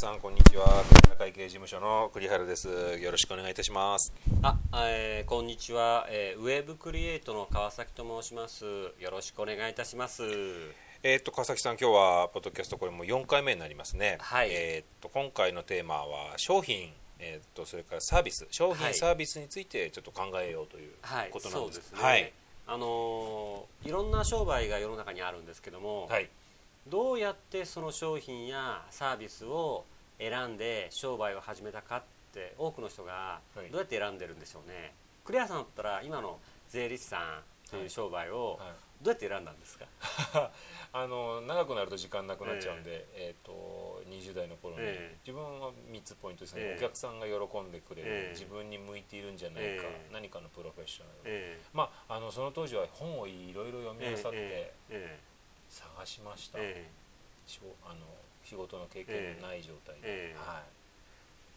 さんこんにちは。会計事務所の栗原です。よろしくお願いいたします。あ、えー、こんにちは、えー、ウェブクリエイトの川崎と申します。よろしくお願いいたします。えっと川崎さん今日はポッドキャストこれも4回目になりますね。はい。えっと今回のテーマは商品。えっとそれからサービス。商品、はい。サービスについてちょっと考えようというはい。ことなんですそうですね、はい。あのーいろんな商売が世の中にあるんですけども、はい。どうやってその商品やサービスを選んで商売を始めたかって多くの人がはい。どうやって選んでるんでしょうね、クレアさんだったら今の税理士さんという商売をはい。どうやって選んだんですか、あの長くなると時間なくなっちゃうんで、えーと20代の頃に、ええ。自分は3つポイントですね、ええ。お客さんが喜んでくれる、ええ。自分に向いているんじゃないか、ええ。何かのプロフェッショナル、えまあ、あのその当時は本をいろいろ読みえ漁ってええ。探しました、あの仕事の経験のない状態で、ええ。はえ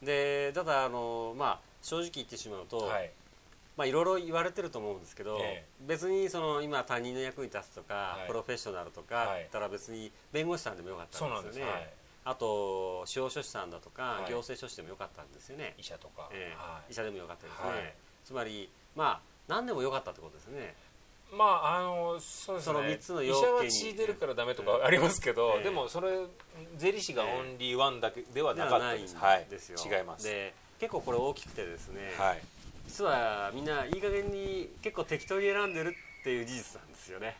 でただあの、まあ、正直言ってしまうと、い、はい。まあ、いろいろ言われてると思うんですけど、え別にその今他人の役に立つとか、はい。プロフェッショナルとかはったら別に弁護士さんでもよかったそうんなんです、よ。ね、はい、あと司法書士さんだとか、はい。行政書士でもよかったんですよね、医者とか、ええ。はい。医者でもよかったですね、はい。つまりまあ何でもよかったってことですねまああのそうですね。その三つの医要件に者は血出るからダメとかありますけど、ええ。でもそれ税理士がオンリーワンだけではでなかったですはい。ですよ、違います。で結構これ大きくてですね、はい。実はみんないい加減に結構適当に選んでるっていう事実なんですよね。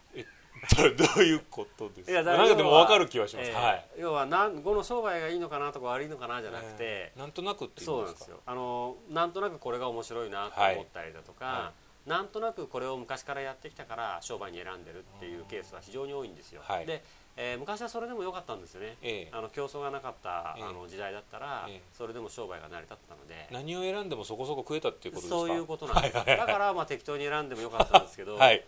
ど どういうことですか？いやなんかでも分かる気はします、ええ。はい。要はなんこの商売がいいのかなとか悪いのかなじゃなくて、ええなんとなくってい。うそうなんですよ。あのなんとなくこれが面白いなと思ったりだとか、はなんとなくこれを昔からやってきたから商売に選んでるっていうケースは非常に多いんですよ、はい。で、えー昔はそれでも良かったんですよね、ええ。あの競争がなかった、ええ。あの時代だったら、ええ。それでも商売が成り立ったので。何を選んでもそこそこ食えたっていうことですか？そういうことなんです、はいはいはい。だからまあ適当に選んでもよかったんですけど、はい。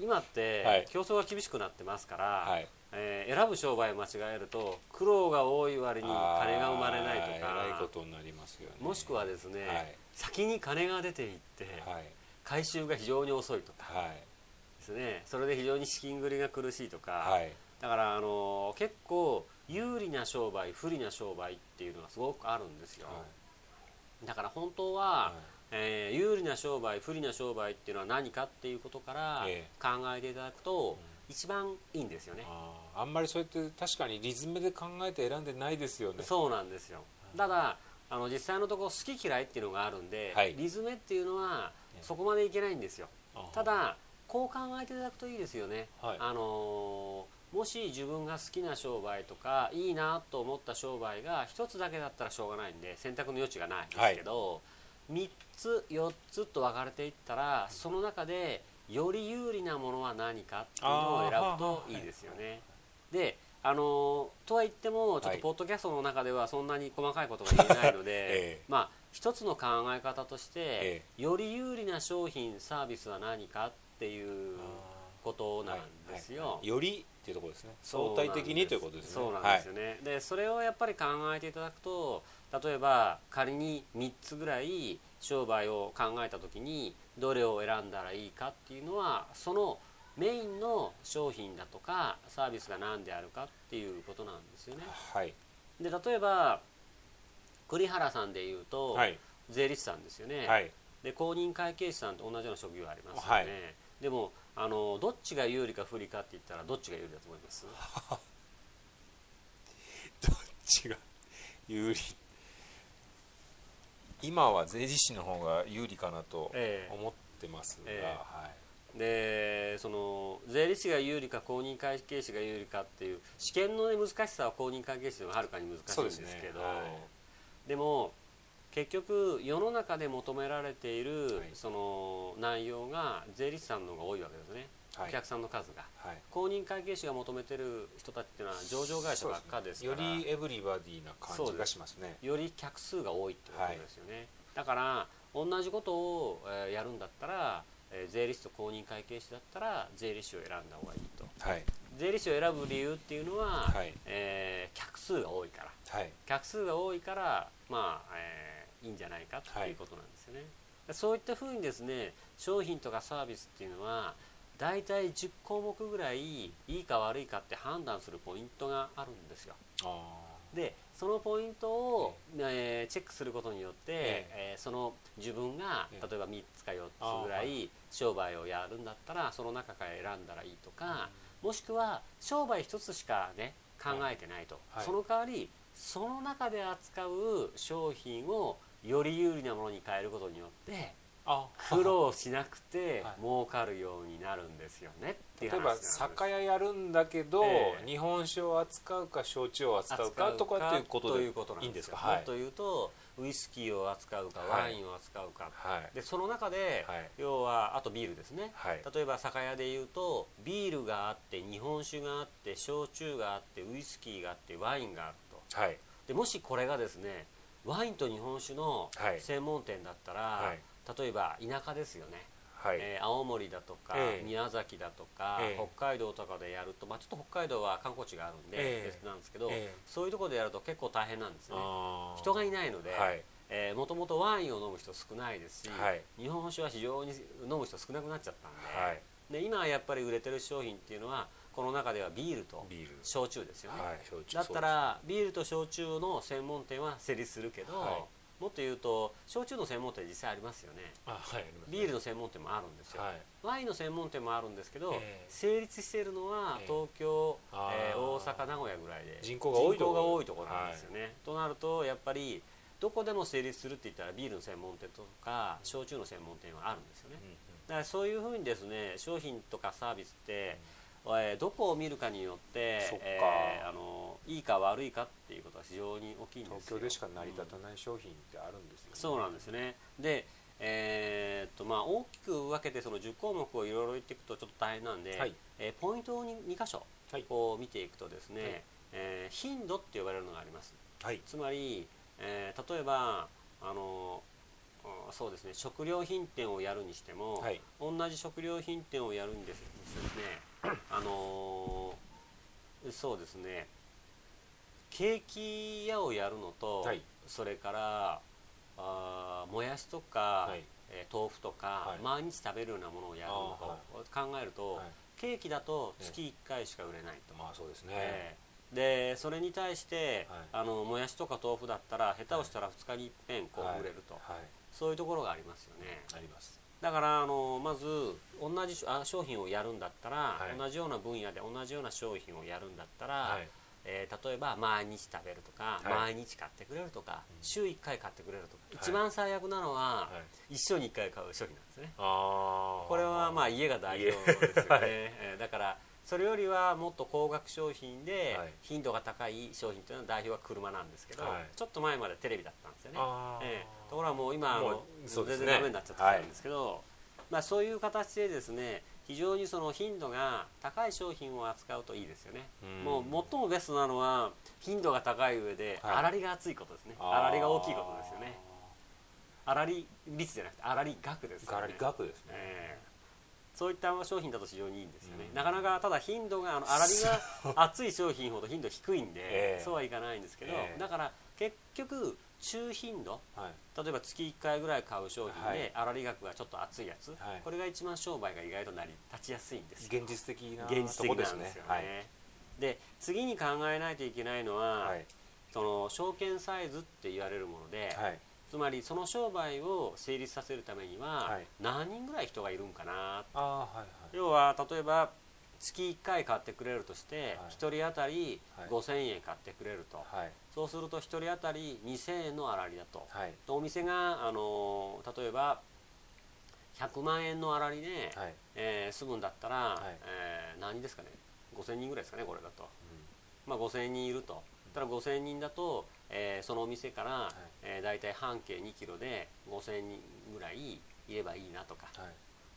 今って、はい。競争が厳しくなってますから、はい。えー選ぶ商売を間違えると苦労が多い割に金が生まれないとからいことになりますよね。もしくはですね、はい。先に金が出ていって、はい回収が非常に遅いとか。はい。ですね。それで非常に資金繰りが苦しいとか、はい。だからあの結構有利な商売不利な商売っていうのがすごくあるんですよ、だから本当は、はい。えー有利な商売不利な商売っていうのは何かっていうことからええ。考えていただくと、一番いいんですよね。あんまりそうやって確かにリズムで考えて選んでないですよね。そうなんですよ。ただあの実際のところ好き嫌いっていうのがあるんで、はい。リズムっていうのはええそこまでいけないんですよ。ただこう考えていただくといいですよね、はい。あのーもし自分が好きな商売とかいいなと思った商売が一つだけだったらしょうがないんで選択の余地がないんですけど、3つ4つと分かれていったらその中でより有利なものは何かっていうのを選ぶといいですよね。であのーとは言ってもちょっはい。とポッドキャストの中ではそんなに細かいことが言えないので、ええ。まあ一つの考え方として、えより有利な商品サービスは何かっていうことなんですよ。はいはいよりっていうところですね。相対的にということですね。そうなんですよね、でそれをやっぱり考えていただくと例えば仮に3つぐらい商売を考えた時にどれを選んだらいいかっていうのはそのメインの商品だとかサービスが何であるかっていうことなんですよね。はい。で例えば栗原さんでいうと、はい。税理士さんですよね。はい。で公認会計士さんと同じような職業ありますよね、はい。でもあのどっちが有利か不利かって言ったらどっちが有利だと思います？どっちが有利？今は税理士の方が有利かなとええ。思ってますが、ええ。はい。でその税理士が有利か公認会計士が有利かっていう試験の、ね、難しさは公認会計士の方がはるかに難しいんですけどね。はいでも結局世の中で求められている、はい。その内容が税理士さんの方が多いわけですね、はい。お客さんの数が。はい。公認会計士が求めてる人たちっていうのは上場会社ばっかですから。よりエブリバディな感じがしますね。より客数が多いってことですよね、だから同じことを、えーやるんだったら、えー税理士と公認会計士だったら税理士を選んだ方がいいと。はい。税理士を選ぶ理由っていうのは、はい。えー客数が多いから。はい。客数が多いからまあ、えーいいんじゃないかっていうことなんですよね、そういったふうにですね商品とかサービスっていうのは大体10項目ぐらいいいか悪いかって判断するポイントがあるんですよ。でそのポイントを、えー、チェックすることによって、えー、その自分が例えば3つか4つぐらい商売をやるんだったらその中から選んだらいいとか、もしくは商売1つしかね考えてないと、はい、その代わりその中で扱う商品をより有利なものに変えることによって苦労しなくて 儲かるようになるんですよね例えば酒屋やるんだけど、えー、日本酒を扱うか焼酎を扱うかとかっていうことでいいんですか？もっと言うとウイスキーを扱うかワインを扱うか、はい、でその中で、はい、要はあとビールですね、はい、例えば酒屋でいうとビールがあって日本酒があって焼酎があってウイスキーがあってワインがあると、でもしこれがですねワインと日本酒の専門店だったら、例えば田舎ですよね、はい。えー、青森だとか、えー、宮崎だとか、えー、北海道とかでやると、まあ、ちょっと北海道は観光地があるんで別なんですけど、そういうところでやると結構大変なんですね。人がいないので、はい。えもともとワインを飲む人少ないですし、はい、日本酒は非常に飲む人少なくなっちゃったんではい、で今やっぱり売れてる商品っていうのはこの中ではビールと焼酎ですよね、はい、だったらビールと焼酎の専門店は成立するけど、もっと言うと焼酎の専門店実際ありますよね。あ、はい、ビールの専門店もあるんですよ、はい、ワインの専門店もあるんですけど、えー、成立しているのは東京、えー、大阪名古屋ぐらいで人口が多いところなんですよね、はい、となるとやっぱりどこでも成立するって言ったらビールの専門店とか焼酎の専門店はあるんですよね、うんうん、だからそういうふうにですね商品とかサービスって、うんえー、どこを見るかによって、えー、あのいいか悪いかっていうことは非常に大きいんです東京でしか成り立たない商品ってあるんですよね、うん、そうなんですね。でえー、っとまあ、大きく分けてその10項目をいろいろ言っていくとちょっと大変なんで、はい、えー、ポイントを 2, 2箇所を見ていくとですね、はい、えー、頻度って呼ばれるのがあります、はい、つまり、えー、例えばあのそうですね食料品店をやるにしても、はい、同じ食料品店をやるんですですねあのー、そうですね。ケーキ屋をやるのと、はい、それからあもやしとか、はい、えー、豆腐とか、はい、毎日食べるようなものをやるのと考えると、ケーキだと月1回しか売れないと、まあそうですね、えー、でそれに対して、あのもやしとか豆腐だったら下手をしたら2日にいっぺんこう売れると、そういうところがありますよね。ありますだからあのまず同じあ商品をやるんだったら、はい、同じような分野で同じような商品をやるんだったら、はい、えー、例えば毎日食べるとか、はい、毎日買ってくれるとか、週1回買ってくれるとか、一番最悪なのは、一生に1回買う商品なんですね。これはまあ家が代表ですよね、えー、だからそれよりはもっと高額商品で頻度が高い商品というのは代表は車なんですけど、ちょっと前までテレビだったんですよね、えー、ところがもう今はもう全然ダメになっちゃったんですけど、まあ、そういう形でですね非常にその頻度が高い商品を扱うといいですよね、もう最もベストなのは頻度が高い上で粗利が厚いことですね。粗利が大きいことですよね。粗利率じゃなくて粗利額ですよね。粗利額ですね、えー、そういった商品だと非常にいいんですよね、なかなかただ頻度があの粗利が厚い商品ほど頻度低いんで、えー、そうはいかないんですけど、えー、だから結局中頻度、はい、例えば月1回ぐらい買う商品で粗利額がちょっと厚いやつ、はい、これが一番商売が意外と成り立ちやすいんです現実的な現実的なんですよね、はい、で次に考えないといけないのは、その証券サイズって言われるもので、つまりその商売を成立させるためには何人ぐらい人がいるんかな、はいはい、要は例えば月1回買ってくれるとして、はい、1人当たり5000円買ってくれると、はい、そうすると1人当たり2000円の粗利だと。はい、とお店が、あの例えば100万円の粗利で、はい、えー、済むんだったら、はい、えー、何人ですかね。5000人ぐらいですかねこれだと、うん、まあ、5000人いると、ただ5000人だと、えー、そのお店から、はい。えー、大体半径2キロで5000人ぐらいいればいいなとか、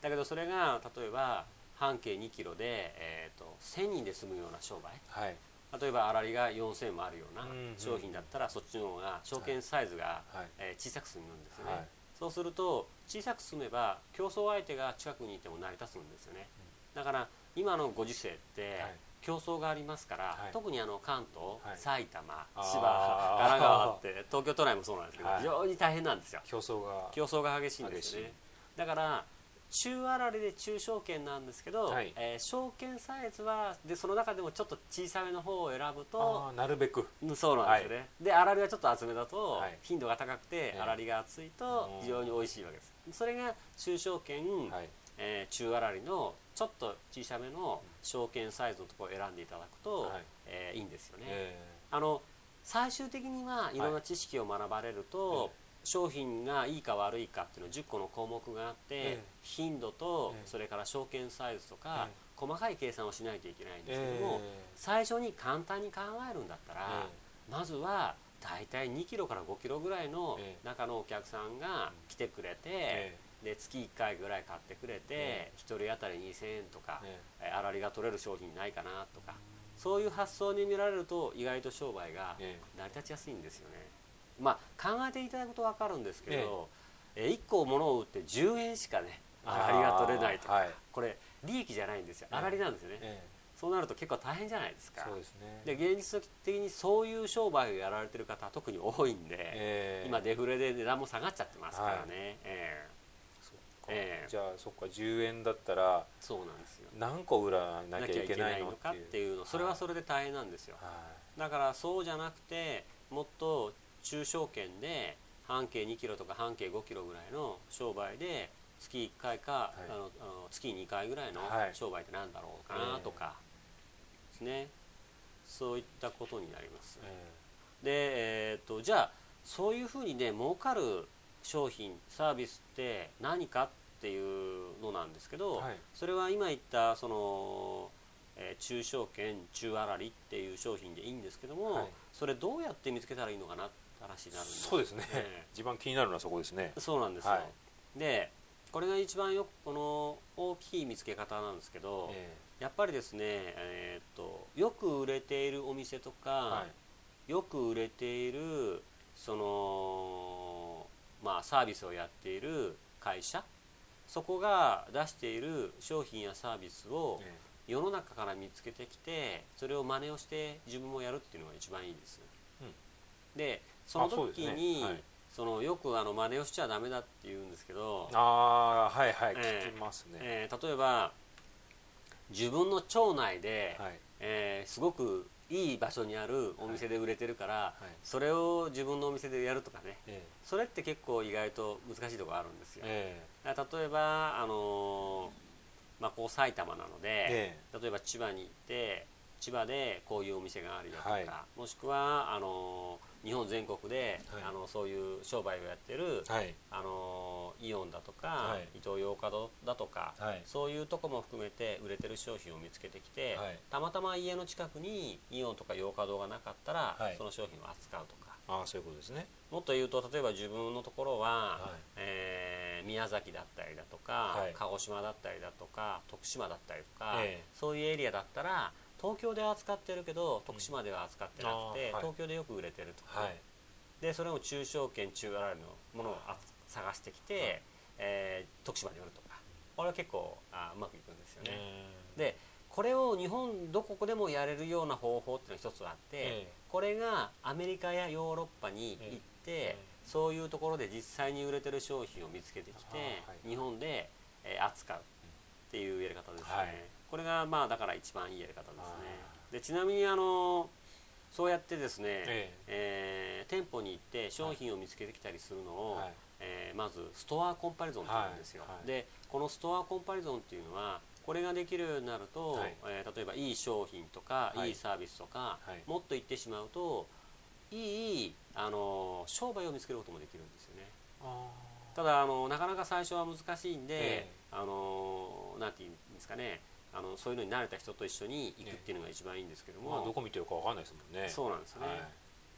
だけどそれが例えば半径2キロで、えーと、1000人で済むような商売、はい、例えば粗利が4000もあるような商品だったら、そっちの方が証券サイズが、はい、えー、小さく済むんですよね、はい、そうすると小さく済めば競争相手が近くにいても成り立つんですよね、うん、だから今のご時世って、競争がありますから、はい、特にあの関東、はい、埼玉千葉神奈川って東京都内もそうなんですけど、非常に大変なんですよ。競争が。競争が激しいんですね。だから中粗利で中小券なんですけど、はい。えー小券サイズはでその中でもちょっと小さめの方を選ぶとああなるべく。うんそうなんですよね、で粗利がちょっと厚めだと、はい。頻度が高くてええ。粗利が厚いと非常に美味しいわけです。それが中小券、はい。えー中粗利のちょっと小さめの小券サイズのところを選んでいただくと、はい。えーいいんですよね、えあの最終的にはいろんな知識を学ばれると、え商品がいいか悪いかっていうの10個の項目があって、ええ頻度と、ええそれから証券サイズとか、え細かい計算をしないといけないんですけえども、え最初に簡単に考えるんだったら、えまずは大体2キロから5キロぐらいのええ中のお客さんが来てくれて、えで月1回ぐらい買ってくれて、え1人当たり2000円とか、ええー粗利が取れる商品ないかなとかそういう発想に見られると意外と商売がえ成り立ちやすいんですよね。まあ考えていただくと分かるんですけど、え1個物を売って10円しかね粗利が取れないとか、あーはい。これ利益じゃないんですよ。ええ粗利なんですよね、えそうなると結構大変じゃないですか。えそうですね。で現実的にそういう商売をやられてる方は特に多いんで、ええ。今デフレで値段も下がっちゃってますからね、ええ。そっかええ。じゃあそっか10円だったらそうなんですよ。何個売らななきゃいけないののかっていうの。それはそれで大変なんですよ。はだからそうじゃなくてもっと中小圏で半径2キロとか半径5キロぐらいの商売で月1回か、い。あのあの月2回ぐらいのはい。商売ってなんだろうかなとか。ですね、そういったことになります。で、えー、とじゃあそういうふうにね儲かる商品サービスって何かっていうのなんですけど、はい。それは今言ったその、えー中小券中粗利っていう商品でいいんですけども、はい。それどうやって見つけたらいいのかなって話になるんですそうですね、え一番気になるのはそこですね。えそうなんですよ、はい。でこれが一番よくこの大きい見つけ方なんですけど、えやっぱりですね、えー、とよく売れているお店とか、よく売れているそのまあサービスをやっている会社そこが出している商品やサービスをえ世の中から見つけてきてそれを真似をして自分もやるっていうのが一番いいです、うん。でそのあそうですね。時にはい。そのよくあの真似をしちゃダメだって言うんですけどえ、ああはいはいええ。聞きますね、えー例えば自分の町内で、はい。えーすごくいい場所にあるお店で売れてるから、はい。それを自分のお店でやるとかね。えそれって結構意外と難しいところあるんですよ、えだから例えば、あのーまあ、こう埼玉なので、え。例えば千葉に行って千葉でこういうお店があるよとか、はい。もしくはあのー日本全国で、はい。あのそういう商売をやってる、えはい。あのーイオンだとか、はい。イトーヨーカドーだとか、はい。そういうとこも含めて売れてる商品を見つけてきて、はい。たまたま家の近くにイオンとかヨーカドーがなかったら、はい。その商品を扱うとか。ああそういうことですね。もっと言うと例えば自分のところは、はい。えー宮崎だったりだとか、はい。鹿児島だったりだとか徳島だったりとか、ええ。そういうエリアだったら東京では扱ってるけど徳島では扱ってなくて、うん東京でよく売れてると。か、はい。でそれを中小圏中粗利のものをあ探してきて、えー徳島で売るとか。これは結構あうまくいくんですよね、でこれを日本どこでもやれるような方法っていうのが一つあって、ええ。これがアメリカやヨーロッパに行って、ええ。そういうところで実際に売れてる商品を見つけてきて、あはい。日本で、えー扱うっていうやり方ですね、はいこれがまあだから一番いいやり方ですね。でちなみにあのそうやってですね、ええ。ー店舗に行って商品を見つけてきたりするのを、はい。えーまずストアコンパリゾンって言うんですよ、はい。はい。でこのストアコンパリゾンっていうのはこれができるようになると、はい。えー例えばいい商品とか、はい。い、いサービスとか、はい。もっと言ってしまうといいあの商売を見つけることもできるんですよね。あただあのなかなか最初は難しいんで、ええ。あのなんていうんですかねあのそういうのに慣れた人と一緒に行くっていうのが一番いいんですけども、ーまあどこ見てるかわかんないですもんね。そうなんですね、はい。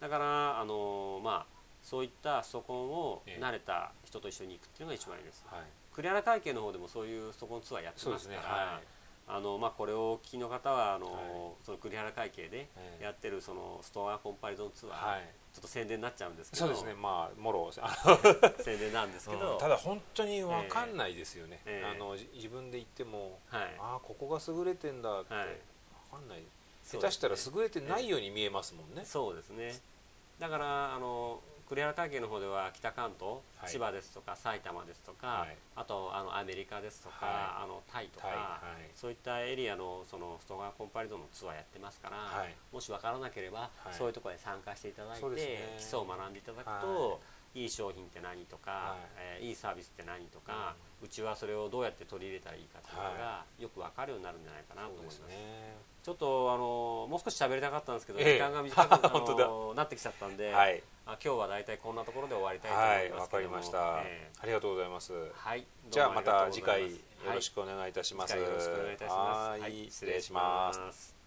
だからあのまあそういったストコンをええ。慣れた人と一緒に行くっていうのが一番いいです、はい。栗原会計の方でもそういうストコンツアーやってますからはあのまあ、これをお聞きの方はあの、はい。その栗原会計でええ。やってるそのストアコンパリゾンツアー、はいちょっと宣伝になっちゃうんですけど。そうですね。まあもろあ 宣伝なんですけど、のただ本当にわかんないですよね。ええ。あのじ自分で言ってもはい。ああここが優れてんだって。わはい。かんない。そう下手したら優れてないように見えますもんね。そうですね。だからあの栗原会計の方では北関東、はい。千葉ですとか埼玉ですとか、はい。あとあのアメリカですとか、はあのタイとか、そういったエリアのその外側コンパリドのツアーやってますから、はい。もし分からなければ、はい。そういうところに参加していただいて、ね。基礎を学んでいただくと、、はい。い商品って何とか、はい。えーいいサービスって何とか、うちはそれをどうやって取り入れたらいいかっていうのが、よく分かるようになるんじゃないかなと思います。ちょっとあのもう少し喋りたかったんですけど、ええ。時間が短く なってきちゃったんで、はいあ今日は大体こんなところで終わりたいとはい思いまわかりすけども、ました、ええ。ありがとうございます。はい、じゃあまた次回よろしくお願いいたします、はいよろしくお願いいたします。はい失礼します